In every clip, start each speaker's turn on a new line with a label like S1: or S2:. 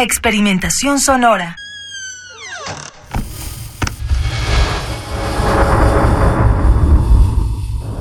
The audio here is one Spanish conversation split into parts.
S1: Experimentación sonora.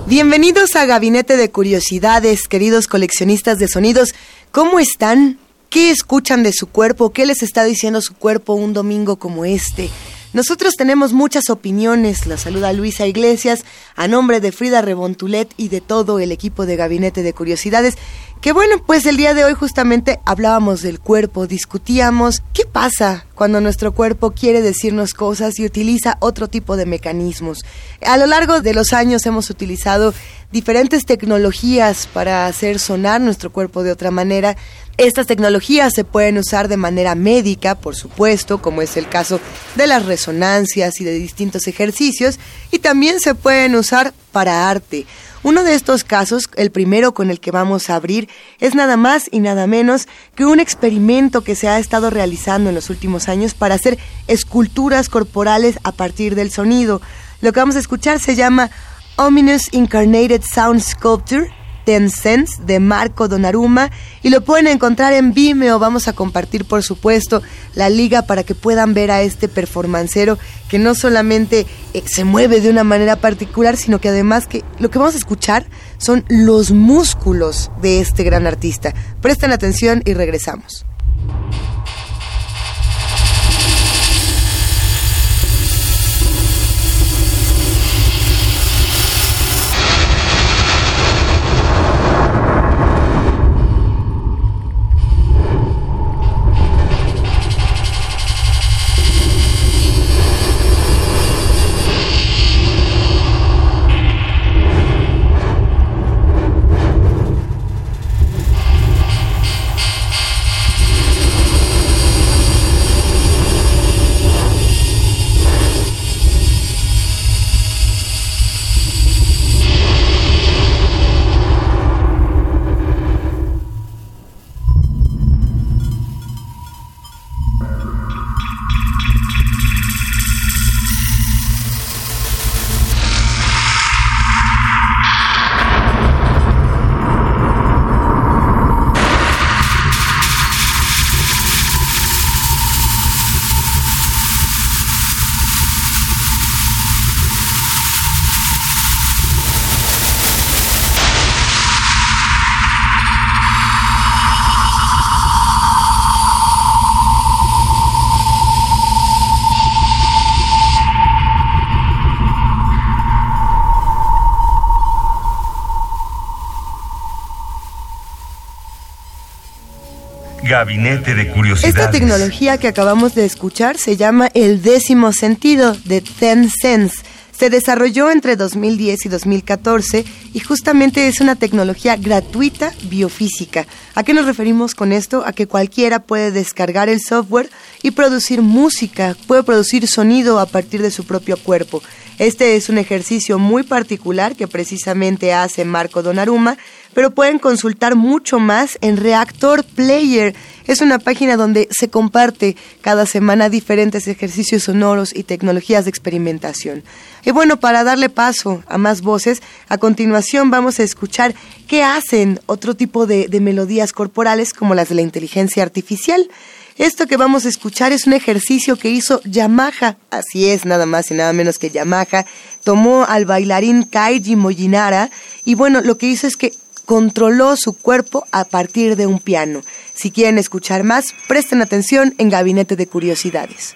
S2: Bienvenidos a Gabinete de Curiosidades, queridos coleccionistas de sonidos. ¿Cómo están? ¿Qué escuchan de su cuerpo? ¿Qué les está diciendo su cuerpo un domingo como este? Nosotros tenemos muchas opiniones. La saluda Luisa Iglesias a nombre de Frida Rebontulet y de todo el equipo de Gabinete de Curiosidades. Que bueno, pues el día de hoy justamente hablábamos del cuerpo, discutíamos qué pasa cuando nuestro cuerpo quiere decirnos cosas y utiliza otro tipo de mecanismos. A lo largo de los años hemos utilizado diferentes tecnologías para hacer sonar nuestro cuerpo de otra manera. Estas tecnologías se pueden usar de manera médica, por supuesto, como es el caso de las resonancias y de distintos ejercicios, y también se pueden usar para arte. Uno de estos casos, el primero con el que vamos a abrir, es nada más y nada menos que un experimento que se ha estado realizando en los últimos años para hacer esculturas corporales a partir del sonido. Lo que vamos a escuchar se llama Ominous Incarnated Sound Sculpture Ten de Marco Donnarumma y lo pueden encontrar en Vimeo. Vamos a compartir, por supuesto, la liga para que puedan ver a este performancero que no solamente eh, se mueve de una manera particular, sino que además que lo que vamos a escuchar son los músculos de este gran artista. Presten atención y regresamos.
S3: Gabinete de Curiosidades.
S2: Esta tecnología que acabamos de escuchar se llama el décimo sentido de Ten Sense. Se desarrolló entre 2010 y 2014 y justamente es una tecnología gratuita biofísica. ¿A qué nos referimos con esto? A que cualquiera puede descargar el software y producir música, puede producir sonido a partir de su propio cuerpo. Este es un ejercicio muy particular que precisamente hace Marco Donnarumma, pero pueden consultar mucho más en Reactor Player. Es una página donde se comparte cada semana diferentes ejercicios sonoros y tecnologías de experimentación. Y bueno, para darle paso a más voces, a continuación vamos a escuchar qué hacen otro tipo de, melodías corporales como las de la inteligencia artificial. Esto que vamos a escuchar es un ejercicio que hizo Yamaha, así es, nada más y nada menos que Yamaha. Tomó al bailarín Kaiji Molinara y bueno, lo que hizo es que controló su cuerpo a partir de un piano. Si quieren escuchar más, presten atención en Gabinete de Curiosidades.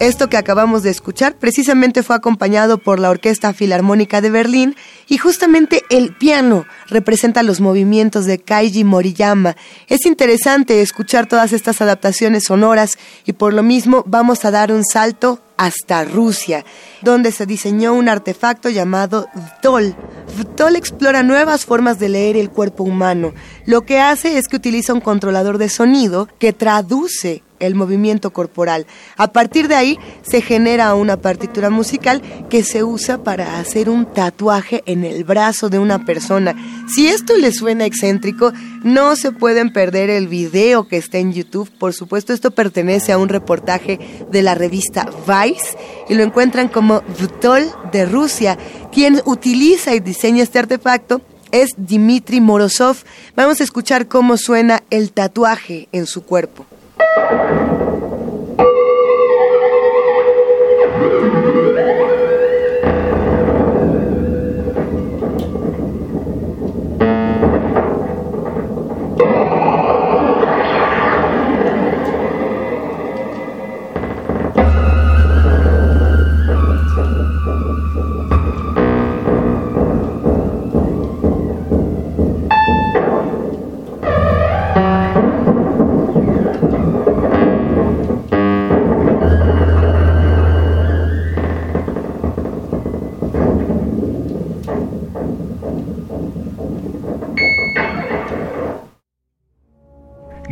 S2: Esto que acabamos de escuchar precisamente fue acompañado por la Orquesta Filarmónica de Berlín y justamente el piano representa los movimientos de Kaiji Moriyama. Es interesante escuchar todas estas adaptaciones sonoras y por lo mismo vamos a dar un salto hasta Rusia, donde se diseñó un artefacto llamado VTOL. VTOL explora nuevas formas de leer el cuerpo humano. Lo que hace es que utiliza un controlador de sonido que traduce el movimiento corporal. A partir de ahí se genera una partitura musical que se usa para hacer un tatuaje en el brazo de una persona. Si esto les suena excéntrico, no se pueden perder el video que está en YouTube. Por supuesto, esto pertenece a un reportaje de la revista Vice y lo encuentran como Vtol de Rusia. Quien utiliza y diseña este artefacto es Dmitry Morozov. Vamos a escuchar cómo suena el tatuaje en su cuerpo. Thank you.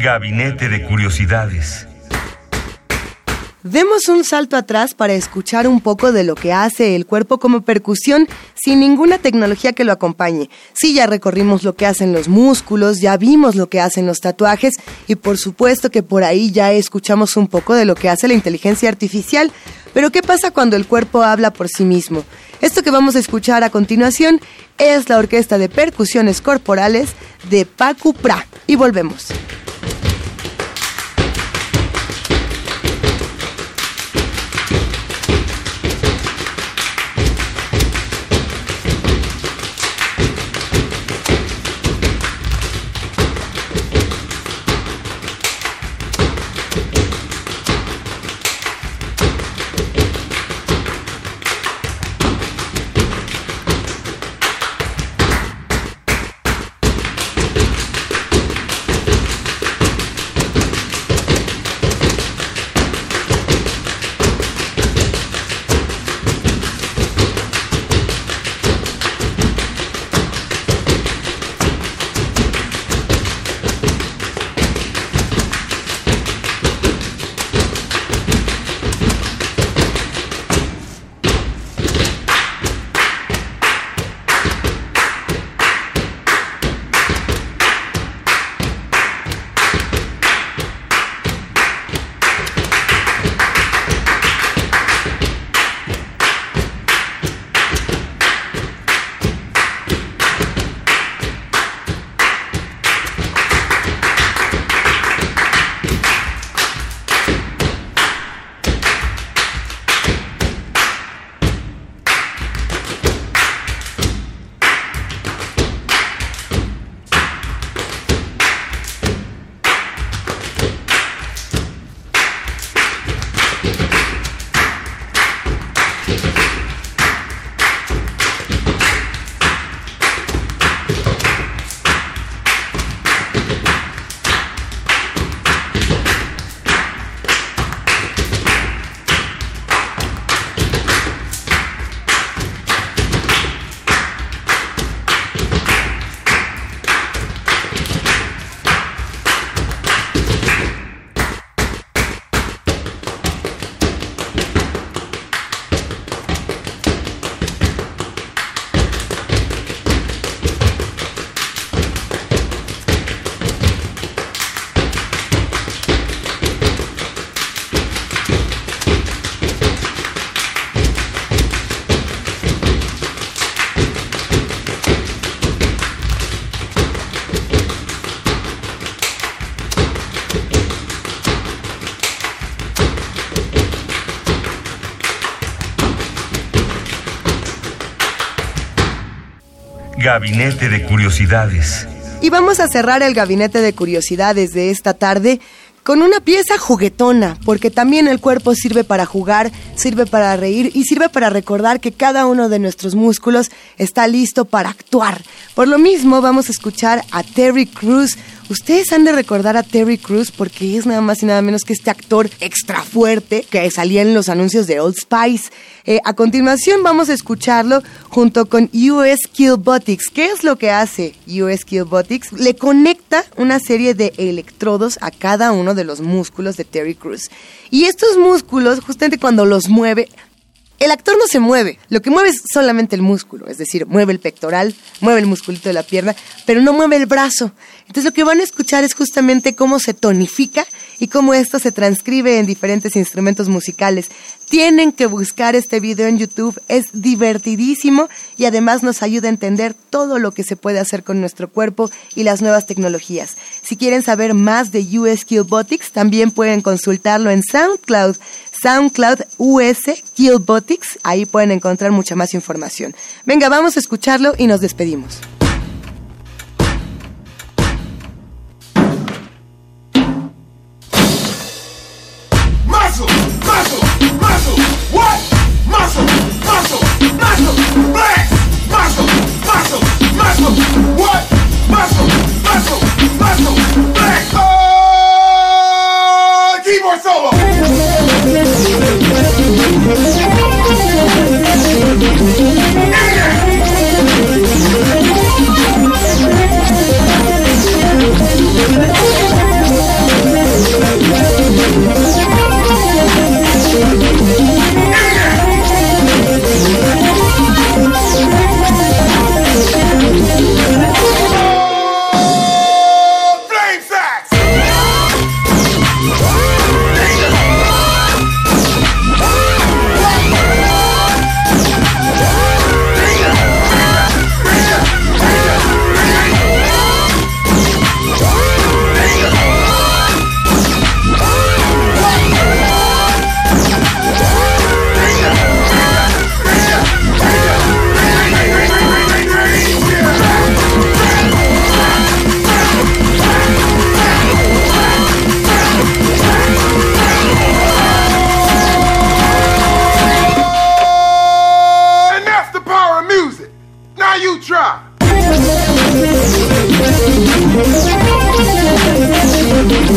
S3: Gabinete de Curiosidades.
S2: Demos un salto atrás para escuchar un poco de lo que hace el cuerpo como percusión sin ninguna tecnología que lo acompañe. Sí, ya recorrimos lo que hacen los músculos, ya vimos lo que hacen los tatuajes y por supuesto que por ahí ya escuchamos un poco de lo que hace la inteligencia artificial. Pero ¿qué pasa cuando el cuerpo habla por sí mismo? Esto que vamos a escuchar a continuación es la Orquesta de Percusiones Corporales de Pacu Pra. Y volvemos.
S3: Gabinete de Curiosidades.
S2: Y vamos a cerrar el Gabinete de Curiosidades de esta tarde con una pieza juguetona, porque también el cuerpo sirve para jugar, sirve para reír y sirve para recordar que cada uno de nuestros músculos está listo para actuar. Por lo mismo, vamos a escuchar a Terry Cruz. Ustedes han de recordar a Terry Cruz porque es nada más y nada menos que este actor extra fuerte que salía en los anuncios de Old Spice. Eh, a continuación vamos a escucharlo junto con US Killbotics. ¿Qué es lo que hace US Killbotics? Le conecta una serie de electrodos a cada uno de los músculos de Terry Cruz. Y estos músculos, justamente cuando los mueve, el actor no se mueve, lo que mueve es solamente el músculo, es decir, mueve el pectoral, mueve el musculito de la pierna, pero no mueve el brazo. Entonces lo que van a escuchar es justamente cómo se tonifica y cómo esto se transcribe en diferentes instrumentos musicales. Tienen que buscar este video en YouTube, es divertidísimo y además nos ayuda a entender todo lo que se puede hacer con nuestro cuerpo y las nuevas tecnologías. Si quieren saber más de US Killbotics, también pueden consultarlo en SoundCloud. SoundCloud US Killbotics. Ahí pueden encontrar mucha más información. Venga, vamos a escucharlo y nos despedimos.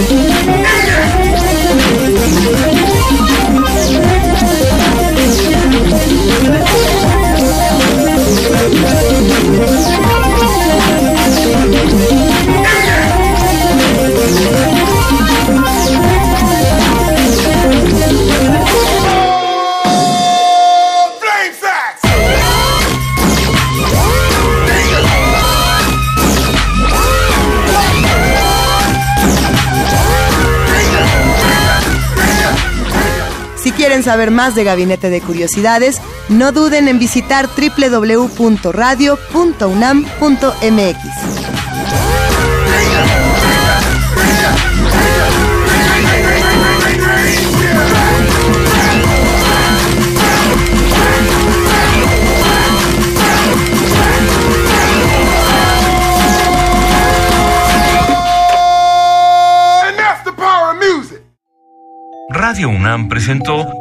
S4: You.
S2: Quieren saber más de Gabinete de Curiosidades, no duden en visitar www.radio.unam.mx.
S3: Radio UNAM presentó